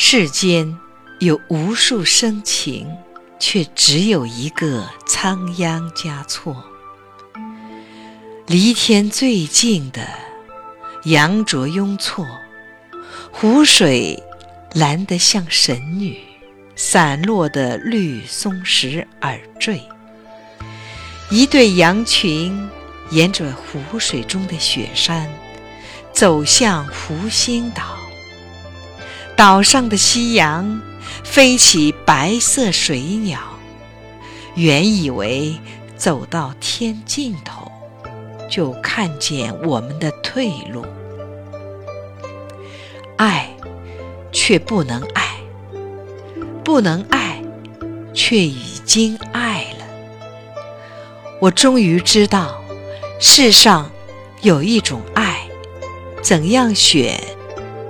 世间有无数深情，却只有一个仓央嘉措。离天最近的羊卓雍措，湖水蓝得像神女，散落的绿松石耳坠。一对羊群沿着湖水中的雪山，走向湖心岛。岛上的夕阳飞起白色水鸟，原以为走到天尽头，就看见我们的退路。爱，却不能爱；不能爱，却已经爱了。我终于知道，世上有一种爱，怎样选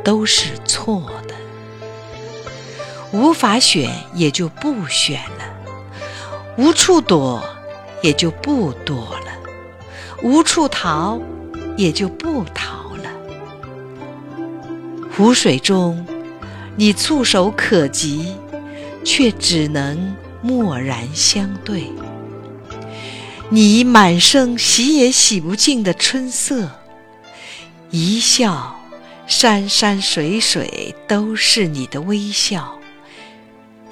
都是错。无法选，也就不选了；无处躲，也就不躲了；无处逃，也就不逃了。湖水中，你触手可及，却只能默然相对。你满身洗也洗不尽的春色，一笑，山山水水都是你的微笑。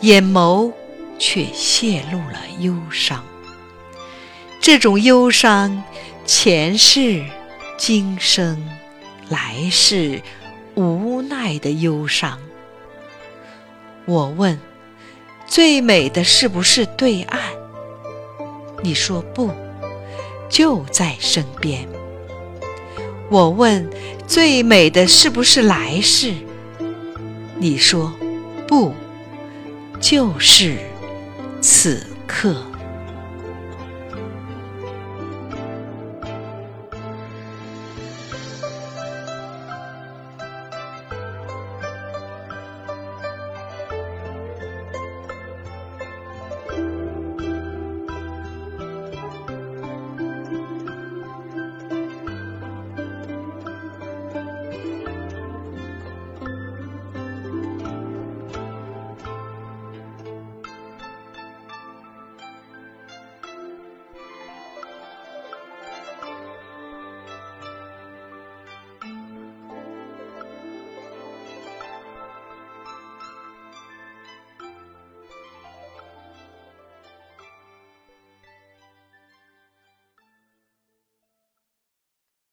眼眸却泄露了忧伤，这种忧伤，前世、今生、来世，无奈的忧伤。我问：最美的是不是对岸？你说不，就在身边。我问：最美的是不是来世？你说不。就是此刻。